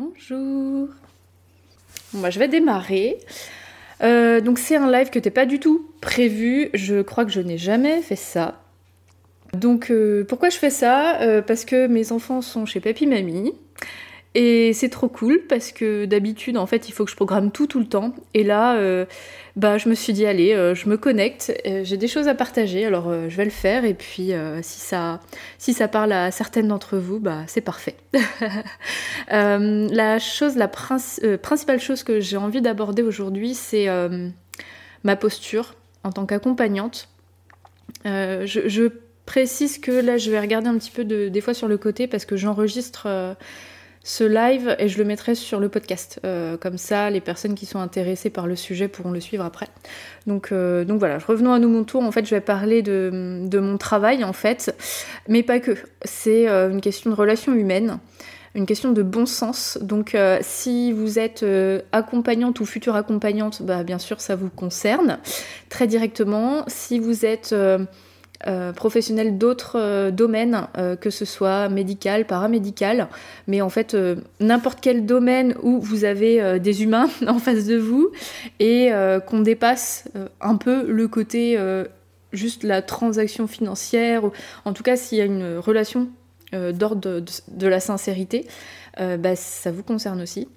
Bonjour. Bon, bah, je vais démarrer. Euh, donc c'est un live que t'es pas du tout prévu. Je crois que je n'ai jamais fait ça. Donc euh, pourquoi je fais ça? Euh, Parce que mes enfants sont chez papy mamie. Et c'est trop cool parce que d'habitude, en fait, il faut que je programme tout tout le temps. Et là, euh, bah, je me suis dit, allez, euh, je me connecte, euh, j'ai des choses à partager, alors je vais le faire. Et puis, si, ça, si ça parle à certaines d'entre vous, bah, c'est parfait. la chose, la principale chose que j'ai envie d'aborder aujourd'hui, c'est ma posture en tant qu'accompagnante. Je, précise que là, je vais regarder un petit peu de, des fois sur le côté parce que j'enregistre ce live et je le mettrai sur le podcast. Euh, comme ça, les personnes qui sont intéressées par le sujet pourront le suivre après. Donc, euh, donc voilà, revenons à nous mon tour. En fait, je vais parler de, mon travail, en fait, mais pas que. C'est euh, une question de relation humaine une question de bon sens. Donc si vous êtes accompagnante ou future accompagnante, bah, bien sûr ça vous concerne très directement. Si vous êtes euh, professionnels d'autres euh, domaines, euh, que ce soit médical, paramédical, mais en fait n'importe quel domaine où vous avez des humains en face de vous et qu'on dépasse un peu le côté juste la transaction financière, ou en tout cas s'il y a une relation d'ordre de, la sincérité, bah, ça vous concerne aussi.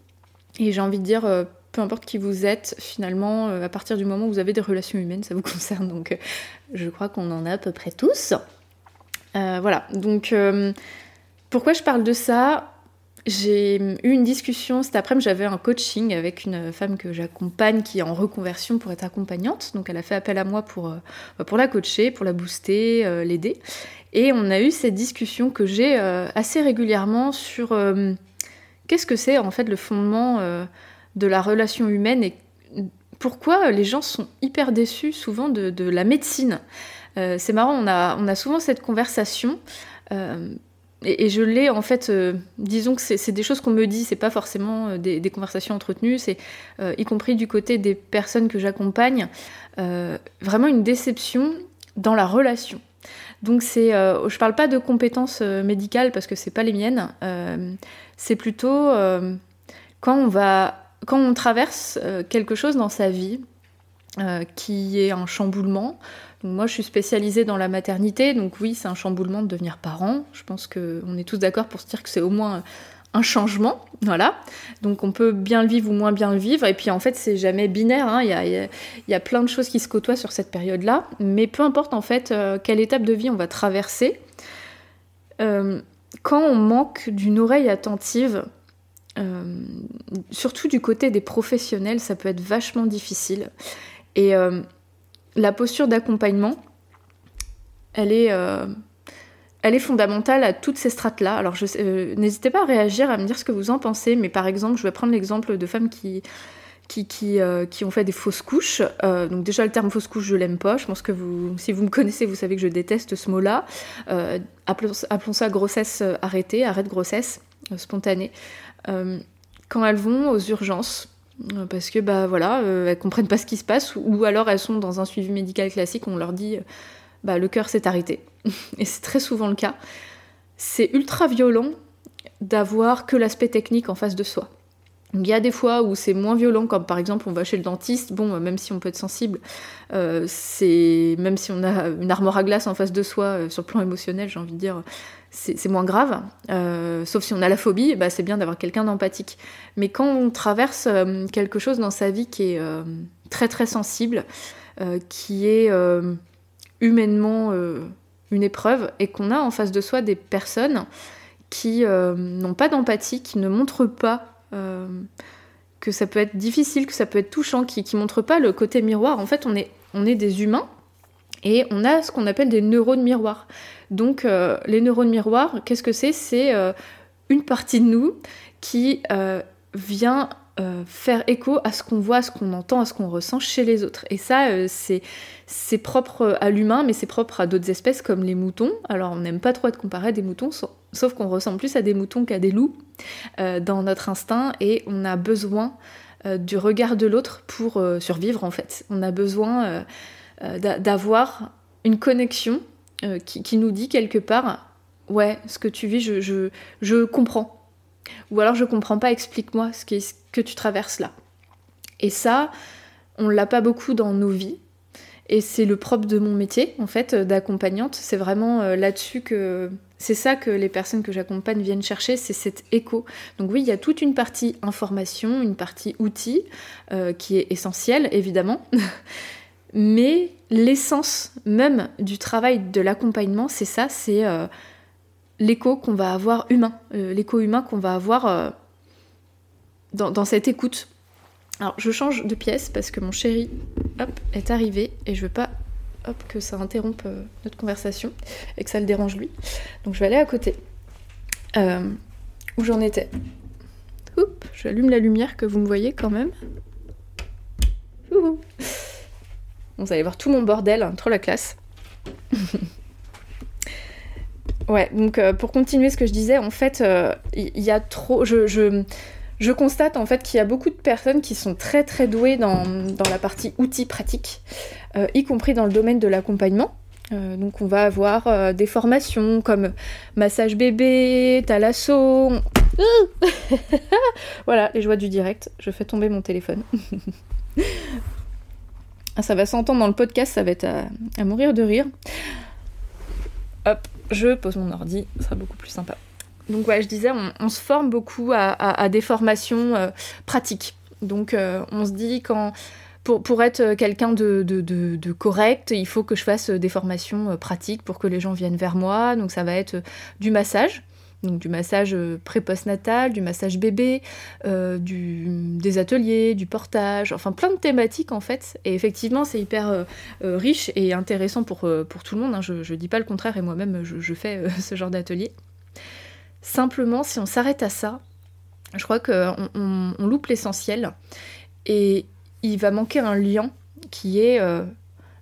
Et j'ai envie de dire, peu importe qui vous êtes, finalement, euh, à partir du moment où vous avez des relations humaines, ça vous concerne. Donc, euh, je crois qu'on en a à peu près tous. Euh, voilà. Donc, pourquoi je parle de ça? J'ai eu une discussion cet après-midi, j'avais un coaching avec une femme que j'accompagne qui est en reconversion pour être accompagnante. Donc elle a fait appel à moi pour, pour la coacher, pour la booster, l'aider. Et on a eu cette discussion que j'ai assez régulièrement sur qu'est-ce que c'est en fait le fondement de la relation humaine et pourquoi les gens sont hyper déçus souvent de, la médecine. Euh, c'est marrant, on a, on a, souvent cette conversation. Euh, et, je l'ai en fait, euh, disons que c'est des choses qu'on me dit, c'est pas forcément des, conversations entretenues, c'est y compris du côté des personnes que j'accompagne, vraiment une déception dans la relation. Donc c'est, je parle pas de compétences médicales parce que c'est pas les miennes, c'est plutôt quand on va quand on traverse euh, quelque chose dans sa vie euh, qui est un chamboulement, moi je suis spécialisée dans la maternité, donc oui c'est un chamboulement de devenir parent, je pense qu'on est tous d'accord pour se dire que c'est au moins un changement, voilà. Donc on peut bien le vivre ou moins bien le vivre, et puis en fait c'est jamais binaire, hein. il, y a, plein de choses qui se côtoient sur cette période-là, mais peu importe en fait euh, quelle étape de vie on va traverser, quand on manque d'une oreille attentive, euh, surtout du côté des professionnels, ça peut être vachement difficile. Et euh, la posture d'accompagnement, elle est, euh, elle est fondamentale à toutes ces strates-là. Alors, n'hésitez pas à réagir, à me dire ce que vous en pensez. Mais par exemple, je vais prendre l'exemple de femmes qui, qui, qui, qui, ont fait des fausses couches. donc déjà, le terme fausse couche, je l'aime pas. Je pense que vous, si vous me connaissez, vous savez que je déteste ce mot-là. appelons, appelons, ça grossesse arrêtée, arrêt de grossesse spontanée. Euh, quand elles vont aux urgences, euh, parce que bah voilà, euh, elles comprennent pas ce qui se passe, ou alors elles sont dans un suivi médical classique, on leur dit bah le cœur s'est arrêté. Et c'est très souvent le cas. C'est ultra violent d'avoir que l'aspect technique en face de soi. Il y a des fois où c'est moins violent, comme par exemple on va chez le dentiste, bon, même si on peut être sensible, c'est même si on a une armoire à glace en face de soi, sur le plan émotionnel, j'ai envie de dire, c'est moins grave. Euh, sauf si on a la phobie, bah, c'est bien d'avoir quelqu'un d'empathique. Mais quand on traverse euh, quelque chose dans sa vie qui est euh, très très sensible, qui est humainement une épreuve, et qu'on a en face de soi des personnes qui n'ont pas d'empathie, qui ne montrent pas que ça peut être difficile, que ça peut être touchant, qui ne montrent pas le côté miroir, en fait on est, on est des humains, et on a ce qu'on appelle des neurones miroirs. Donc euh, les neurones miroirs, qu'est-ce que c'est? C'est euh, une partie de nous qui euh, vient faire écho à ce qu'on voit, à ce qu'on entend, à ce qu'on ressent chez les autres. Et ça, c'est propre à l'humain, mais c'est propre à d'autres espèces comme les moutons. Alors on n'aime pas trop être comparé à des moutons, sauf qu'on ressemble plus à des moutons qu'à des loups dans notre instinct, et on a besoin du regard de l'autre pour survivre en fait. On a besoin d'avoir une connexion euh, qui, nous dit quelque part, ouais, ce que tu vis, je, je, comprends. Ou alors je comprends pas, explique-moi ce, ce que tu traverses là. Et ça, on l'a pas beaucoup dans nos vies. Et c'est le propre de mon métier, en fait, d'accompagnante. C'est vraiment euh, là-dessus que c'est ça que les personnes que j'accompagne viennent chercher, c'est cet écho. Donc oui, il y a toute une partie information, une partie outil, euh, qui est essentielle, évidemment. Mais l'essence même du travail de l'accompagnement, c'est ça, c'est euh, l'écho qu'on va avoir humain, l'écho humain qu'on va avoir dans, dans cette écoute. Alors je change de pièce parce que mon chéri est arrivé et je veux pas que ça interrompe euh, notre conversation et que ça le dérange lui. Donc je vais aller à côté. Euh, où j'en étais? Oups, j'allume la lumière que vous me voyez quand même. Vous allez voir tout mon bordel, hein, trop la classe. ouais, donc euh, pour continuer ce que je disais, en fait, il y, a trop. je, constate en fait qu'il y a beaucoup de personnes qui sont très très douées dans, la partie outils pratiques, euh, y compris dans le domaine de l'accompagnement. Euh, donc on va avoir euh, des formations comme massage bébé, thalasso. voilà, les joies du direct. Je fais tomber mon téléphone. Ah, ça va s'entendre dans le podcast, ça va être à, mourir de rire. Hop, je pose mon ordi, ça sera beaucoup plus sympa. Donc ouais, je disais, on, se forme beaucoup à, des formations euh, pratiques. Donc euh, on se dit quand pour, être quelqu'un de, correct, il faut que je fasse des formations euh, pratiques pour que les gens viennent vers moi. Donc ça va être du massage, donc du massage pré-postnatal, du massage bébé, des ateliers, du portage, enfin plein de thématiques en fait. Et effectivement, c'est hyper riche et intéressant pour, tout le monde. Hein. Je ne dis pas le contraire et moi-même, je fais ce genre d'atelier. Simplement, si on s'arrête à ça, je crois qu'on on, loupe l'essentiel et il va manquer un lien qui est euh,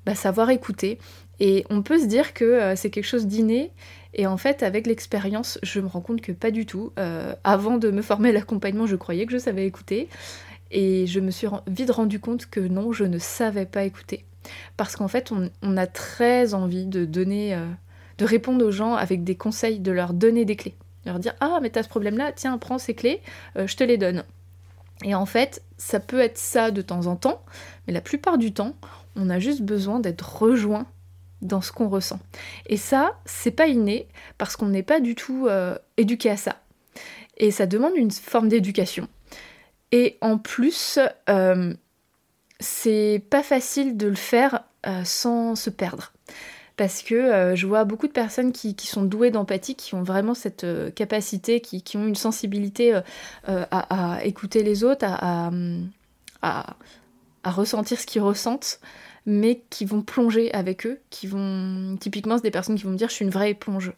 bah, savoir écouter. Et on peut se dire que euh, c'est quelque chose d'inné. Et en fait, avec l'expérience, je me rends compte que pas du tout. Euh, avant de me former à l'accompagnement, je croyais que je savais écouter. Et je me suis vite rendu compte que non, je ne savais pas écouter. Parce qu'en fait, on, a très envie de donner, de répondre aux gens avec des conseils, de leur donner des clés leur dire Ah, mais t'as ce problème-là, tiens, prends ces clés, euh, je te les donne. Et en fait, ça peut être ça de temps en temps, mais la plupart du temps, on a juste besoin d'être rejoint dans ce qu'on ressent. Et ça, c'est pas inné parce qu'on n'est pas du tout euh, éduqué à ça. Et ça demande une forme d'éducation. Et en plus, euh, c'est pas facile de le faire sans se perdre parce que euh, je vois beaucoup de personnes qui, sont douées d'empathie, qui ont vraiment cette euh, capacité, qui, ont une sensibilité euh, à, écouter les autres, à, ressentir ce qu'ils ressentent, mais qui vont plonger avec eux, qui vont... Typiquement, c'est des personnes qui vont me dire « je suis une vraie éponge ».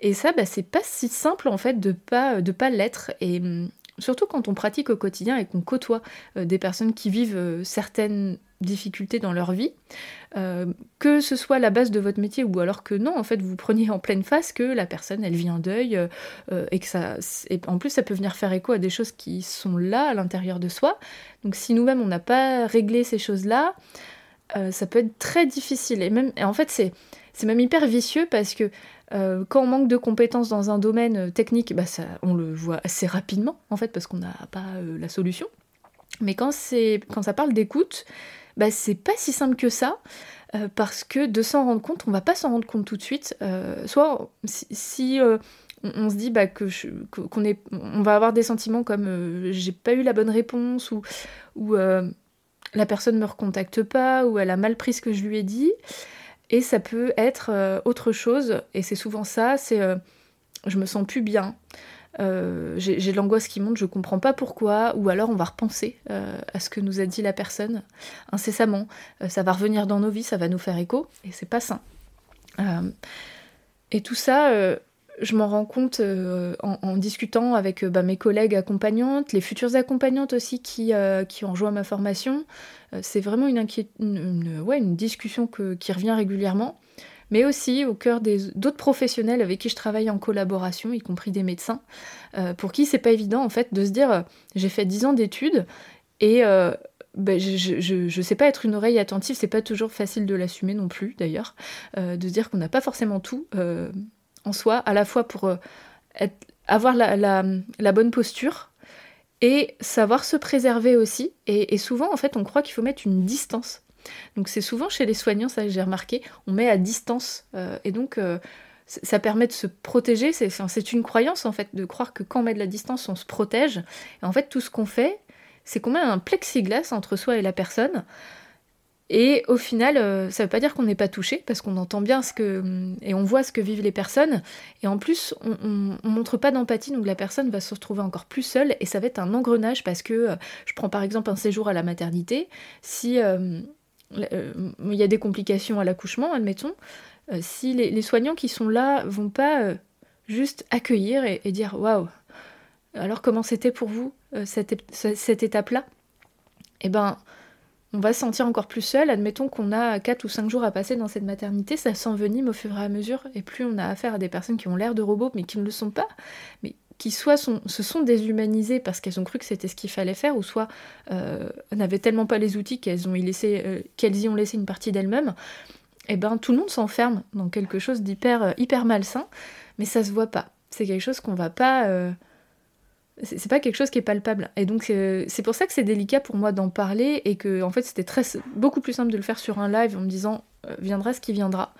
Et ça, bah, c'est pas si simple en fait de pas, de pas l'être. Et hum, surtout quand on pratique au quotidien et qu'on côtoie des personnes qui vivent certaines difficultés dans leur vie, euh, que ce soit la base de votre métier ou alors que non, en fait, vous preniez en pleine face que la personne, elle vit un deuil euh, et que ça, et en plus, ça peut venir faire écho à des choses qui sont là à l'intérieur de soi. Donc, si nous-mêmes on n'a pas réglé ces choses-là, euh, ça peut être très difficile. Et même, et en fait, c'est c'est même hyper vicieux parce que quand on manque de compétences dans un domaine technique, bah ça, on le voit assez rapidement en fait parce qu'on n'a pas la solution. Mais quand, quand ça parle d'écoute, bah, c'est pas si simple que ça. Euh, parce que de s'en rendre compte, on va pas s'en rendre compte tout de suite. Euh, soit si, euh, on, se dit bah, que qu'on est, on va avoir des sentiments comme j'ai pas eu la bonne réponse ou, ou la personne me recontacte pas ou elle a mal pris ce que je lui ai dit. Et ça peut être autre chose, et c'est souvent ça, c'est je me sens plus bien. Euh, j'ai l'angoisse qui monte, je comprends pas pourquoi, ou alors on va repenser euh, à ce que nous a dit la personne incessamment. Euh, ça va revenir dans nos vies, ça va nous faire écho, et c'est pas sain. et tout ça, je m'en rends compte en, discutant avec bah, mes collègues accompagnantes, les futures accompagnantes aussi qui, qui ont rejoint ma formation. c'est vraiment une discussion qui revient régulièrement mais aussi au cœur d'autres professionnels avec qui je travaille en collaboration, y compris des médecins, euh, pour qui c'est pas évident en fait de se dire euh, j'ai fait 10 ans d'études et euh, ben, je, ne sais pas être une oreille attentive, c'est pas toujours facile de l'assumer non plus d'ailleurs, de se dire qu'on n'a pas forcément tout en soi, à la fois pour avoir la, bonne posture et savoir se préserver aussi. Et, souvent, en fait, on croit qu'il faut mettre une distance. Donc c'est souvent chez les soignants, ça j'ai remarqué, on met à distance. et donc ça permet de se protéger. C'est une croyance en fait de croire que quand on met de la distance, on se protège. Et en fait, tout ce qu'on fait, c'est qu'on met un plexiglas entre soi et la personne. Et au final, euh, ça ne veut pas dire qu'on n'est pas touché, parce qu'on entend bien ce que. et on voit ce que vivent les personnes. Et en plus, on, ne montre pas d'empathie, donc la personne va se retrouver encore plus seule, et ça va être un engrenage, parce que euh, je prends par exemple un séjour à la maternité. Si euh, il y a des complications à l'accouchement, admettons, si les, soignants qui sont là vont pas juste accueillir et, dire waouh, alors comment c'était pour vous cette, cette étape-là? Eh ben on va se sentir encore plus seul. Admettons qu'on a 4 ou 5 jours à passer dans cette maternité, ça s'envenime au fur et à mesure. Et plus on a affaire à des personnes qui ont l'air de robots, mais qui ne le sont pas, mais qui soit se sont déshumanisées parce qu'elles ont cru que c'était ce qu'il fallait faire, ou soit euh, n'avaient tellement pas les outils qu'elles ont y laissé, euh, qu'elles y ont laissé une partie d'elles-mêmes, et eh ben tout le monde s'enferme dans quelque chose d'hyper euh, hyper malsain, mais ça se voit pas. C'est quelque chose qu'on va pas c'est pas quelque chose qui est palpable. Et donc c'est pour ça que c'est délicat pour moi d'en parler et que en fait c'était beaucoup plus simple de le faire sur un live en me disant viendra ce qui viendra.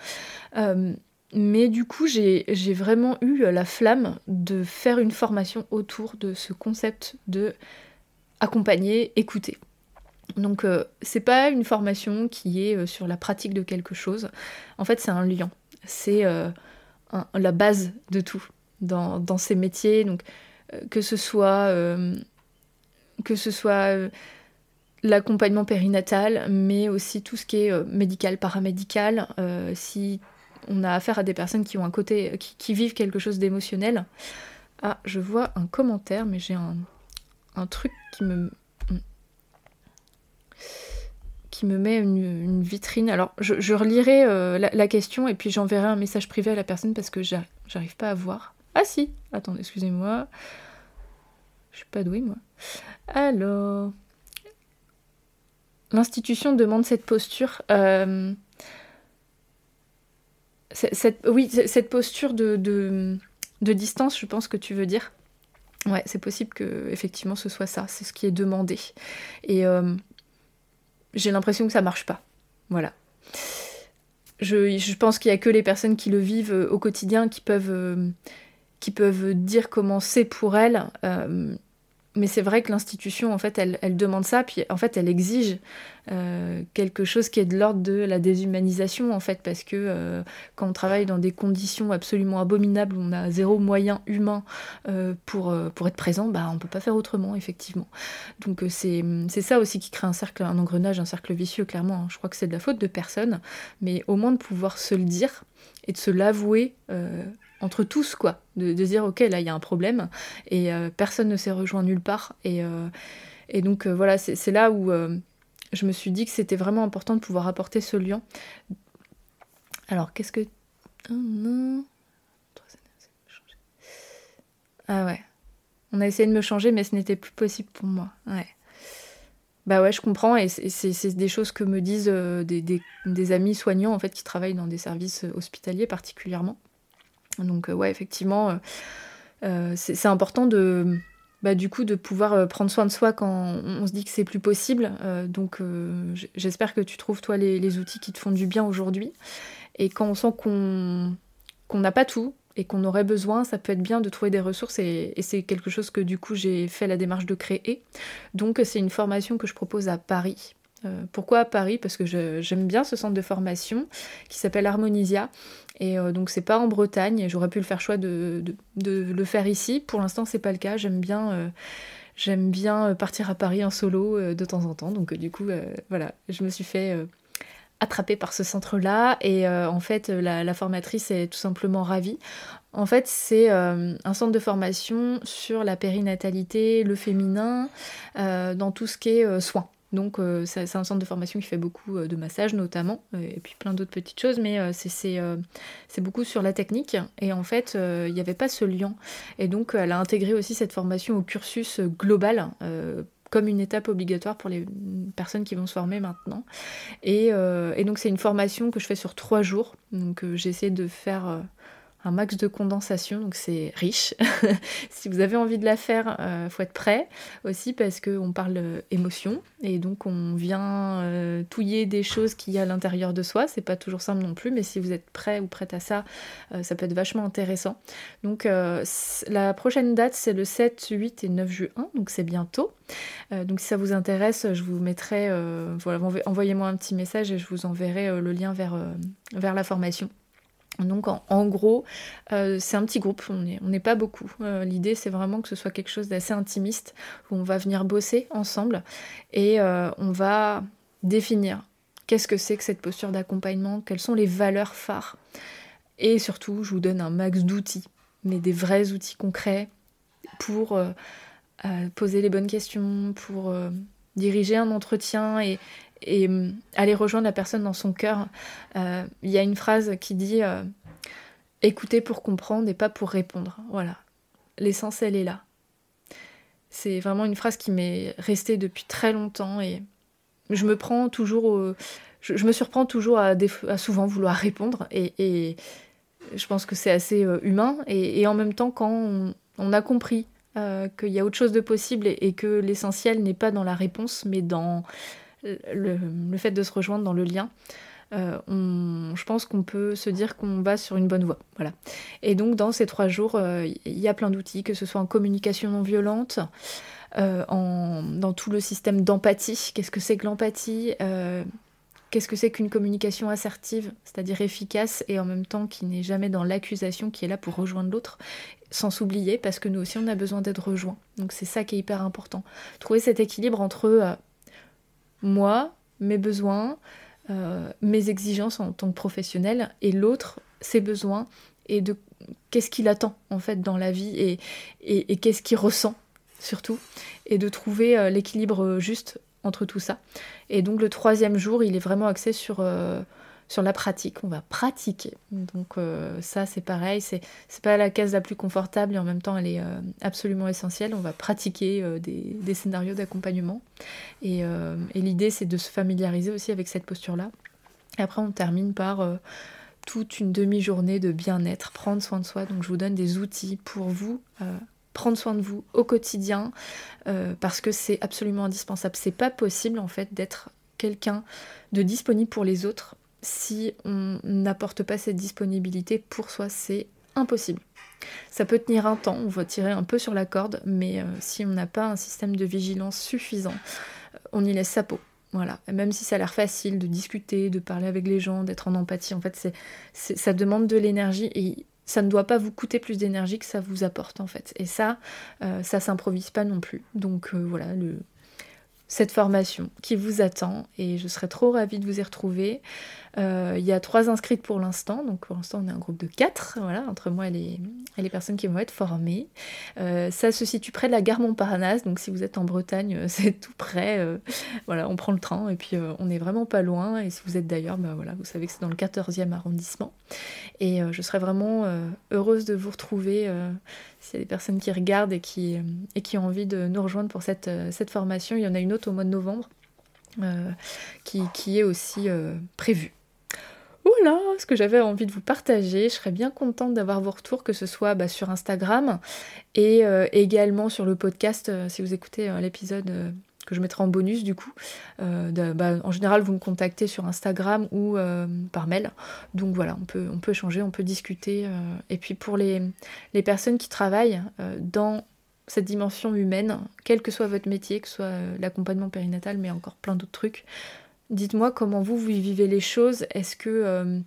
Euh, mais du coup j'ai vraiment eu la flamme de faire une formation autour de ce concept de accompagner, écouter. Donc euh, c'est pas une formation qui est sur la pratique de quelque chose. En fait c'est un lien. C'est la base de tout dans, dans ces métiers. Donc que ce soit, euh, que ce soit euh, l'accompagnement périnatal, mais aussi tout ce qui est euh, médical, paramédical, si on a affaire à des personnes qui ont un côté, qui, vivent quelque chose d'émotionnel. Ah, je vois un commentaire, mais j'ai un, truc qui me qui me met une, vitrine. Alors, je, relirai la, la, question et puis j'enverrai un message privé à la personne parce que j'arrive pas à voir. Ah si Attendez, excusez-moi. Je suis pas douée, moi. Alors. L'institution demande cette posture. Euh, cette, oui, cette posture de, distance, je pense que tu veux dire. Ouais, c'est possible que effectivement ce soit ça, c'est ce qui est demandé. Et euh, j'ai l'impression que ça marche pas. Voilà. Je, je pense qu'il y a que les personnes qui le vivent au quotidien qui peuvent qui peuvent dire comment c'est pour elles. Euh, mais c'est vrai que l'institution, en fait, elle, demande ça, puis en fait, elle exige euh, quelque chose qui est de l'ordre de la déshumanisation, en fait, parce que euh, quand on travaille dans des conditions absolument abominables, on a zéro moyen humain pour, pour être présent, bah, on peut pas faire autrement, effectivement. Donc c'est ça aussi qui crée un cercle, un engrenage, un cercle vicieux, clairement. Hein. Je crois que c'est de la faute de personne, mais au moins de pouvoir se le dire et de se l'avouer entre tous, quoi, de, dire ok, là il y a un problème et euh, personne ne s'est rejoint nulle part. Et, euh, donc euh, voilà, c'est là où je me suis dit que c'était vraiment important de pouvoir apporter ce lien. Alors qu'est-ce que. Oh non. Ah ouais. On a essayé de me changer, mais ce n'était plus possible pour moi. Bah ouais, je comprends, et c'est des choses que me disent des, des, amis soignants en fait qui travaillent dans des services hospitaliers particulièrement. Donc euh, ouais, effectivement, euh, euh, c'est important de, bah, du coup, de pouvoir prendre soin de soi quand on se dit que c'est plus possible. donc, j'espère que tu trouves, toi, les, outils qui te font du bien aujourd'hui. Et quand on sent qu'on n'a pas tout et qu'on aurait besoin, ça peut être bien de trouver des ressources. Et, et c'est quelque chose que, du coup, j'ai fait la démarche de créer. Donc, c'est une formation que je propose à Paris. pourquoi à Paris? Parce que j'aime bien ce centre de formation qui s'appelle Harmonisia et euh, donc c'est pas en Bretagne, j'aurais pu le faire choix de, le faire ici. Pour l'instant c'est pas le cas, j'aime bien, euh, euh, partir à Paris en solo de temps en temps. Donc du coup voilà, je me suis fait attraper par ce centre-là et en fait la, formatrice est tout simplement ravie. En fait c'est un centre de formation sur la périnatalité, le féminin, dans tout ce qui est soins. Donc euh, c'est un centre de formation qui fait beaucoup euh, de massages notamment, euh, et puis plein d'autres petites choses, mais c'est beaucoup sur la technique. Et en fait, il n'y avait pas ce lien. Et donc elle a intégré aussi cette formation au cursus global comme une étape obligatoire pour les personnes qui vont se former maintenant. Et, donc c'est une formation que je fais sur trois jours. Donc j'ai essayé de faire un max de condensation, donc c'est riche. si vous avez envie de la faire, euh, faut être prêt aussi parce qu'on parle euh, émotion et donc on vient euh, touiller des choses qu'il y a à l'intérieur de soi. C'est pas toujours simple non plus, mais si vous êtes prêt ou prête à ça, ça peut être vachement intéressant. Donc la prochaine date c'est le 7, 8 et 9 juin, donc c'est bientôt. donc si ça vous intéresse, je vous mettrai, voilà, envoyez-moi un petit message et je vous enverrai le lien vers la formation. Donc en, gros, euh, c'est un petit groupe, on n'est pas beaucoup. Euh, l'idée c'est vraiment que ce soit quelque chose d'assez intimiste, où on va venir bosser ensemble et euh, on va définir qu'est-ce que c'est que cette posture d'accompagnement, quelles sont les valeurs phares. Et surtout, je vous donne un max d'outils, mais des vrais outils concrets pour poser les bonnes questions, pour diriger un entretien et, et hum, aller rejoindre la personne dans son cœur. Euh, il y a une phrase qui dit euh, écouter pour comprendre et pas pour répondre. Voilà, l'essence elle est là. C'est vraiment une phrase qui m'est restée depuis très longtemps et je me prends toujours, je, me surprends toujours à, souvent vouloir répondre et, je pense que c'est assez euh, humain et, en même temps quand on, a compris qu'il y a autre chose de possible et que l'essentiel n'est pas dans la réponse mais dans le, fait de se rejoindre dans le lien, euh, je pense qu'on peut se dire qu'on va sur une bonne voie. Voilà. Et donc dans ces trois jours, euh, il y a plein d'outils, que ce soit en communication non violente, euh, dans tout le système d'empathie. Qu'est-ce que c'est que l'empathie Qu'est-ce que c'est qu'une communication assertive, c'est-à-dire efficace et en même temps qui n'est jamais dans l'accusation, qui est là pour rejoindre l'autre, sans s'oublier, parce que nous aussi on a besoin d'être rejoints. Donc c'est ça qui est hyper important. Trouver cet équilibre entre moi, mes besoins, euh, mes exigences en tant que professionnel, et l'autre, ses besoins, et de qu'est-ce qu'il attend en fait dans la vie, et, et, qu'est-ce qu'il ressent surtout, et de trouver euh, l'équilibre juste entre tout ça. Et donc le troisième jour, il est vraiment axé sur... Euh, sur la pratique, on va pratiquer. Donc euh, ça c'est pareil, c'est pas la case la plus confortable et en même temps elle est euh, absolument essentielle. On va pratiquer euh, des, scénarios d'accompagnement et, l'idée c'est de se familiariser aussi avec cette posture-là. Après on termine par toute une demi-journée de bien-être, prendre soin de soi. Donc je vous donne des outils pour vous prendre soin de vous au quotidien parce que c'est absolument indispensable. C'est pas possible en fait d'être quelqu'un de disponible pour les autres si on n'apporte pas cette disponibilité pour soi, c'est impossible. Ça peut tenir un temps, on va tirer un peu sur la corde, mais euh, si on n'a pas un système de vigilance suffisant, euh, on y laisse sa peau. Voilà. même si ça a l'air facile de discuter, de parler avec les gens, d'être en empathie, en fait, c'est, ça demande de l'énergie et ça ne doit pas vous coûter plus d'énergie que ça vous apporte en fait. Et ça, euh, ça s'improvise pas non plus. Donc voilà, le, cette formation qui vous attend et je serais trop ravie de vous y retrouver. Euh, il y a trois inscrites pour l'instant, donc pour l'instant on est un groupe de quatre, voilà, entre moi et les, personnes qui vont être formées. Euh, ça se situe près de la gare Montparnasse, donc si vous êtes en Bretagne, euh, c'est tout près. voilà, on prend le train et puis on n'est vraiment pas loin. Et si vous êtes d'ailleurs, bah voilà, vous savez que c'est dans le 14e arrondissement. Et je serais vraiment heureuse de vous retrouver s'il y a des personnes qui regardent et qui, qui ont envie de nous rejoindre pour cette, cette formation. Il y en a une autre au mois de novembre. qui, qui, est aussi prévue. Voilà ce que j'avais envie de vous partager. Je serais bien contente d'avoir vos retours, que ce soit bah, sur Instagram et euh, également sur le podcast, euh, si vous écoutez euh, l'épisode que je mettrai en bonus du coup. Bah, en général, vous me contactez sur Instagram ou par mail. Donc voilà, on peut, on peut échanger, on peut discuter. et puis pour les, les personnes qui travaillent dans cette dimension humaine, quel que soit votre métier, que ce soit l'accompagnement périnatal, mais encore plein d'autres trucs, Dites-moi comment vous, vous vivez les choses. Est-ce que euh,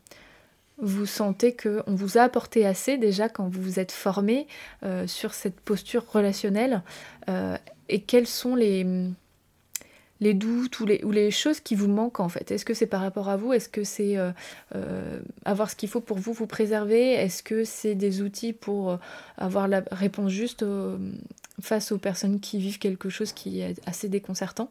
vous sentez qu'on vous a apporté assez déjà quand vous vous êtes formé euh, sur cette posture relationnelle euh, Et quels sont les, les doutes ou les, choses qui vous manquent en fait. Est-ce que c'est par rapport à vous? Est-ce que c'est avoir ce qu'il faut pour vous vous préserver? Est-ce que c'est des outils pour avoir la réponse juste face aux personnes qui vivent quelque chose qui est assez déconcertant?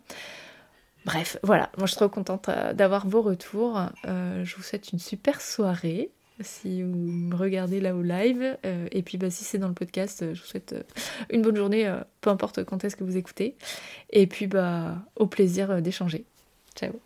Bref, voilà, moi je suis trop contente euh, d'avoir vos retours. Euh, je vous souhaite une super soirée si vous me regardez là au live. Euh, et puis bah, si c'est dans le podcast, je vous souhaite une bonne journée, peu importe quand est-ce que vous écoutez. Et puis bah au plaisir d'échanger. Ciao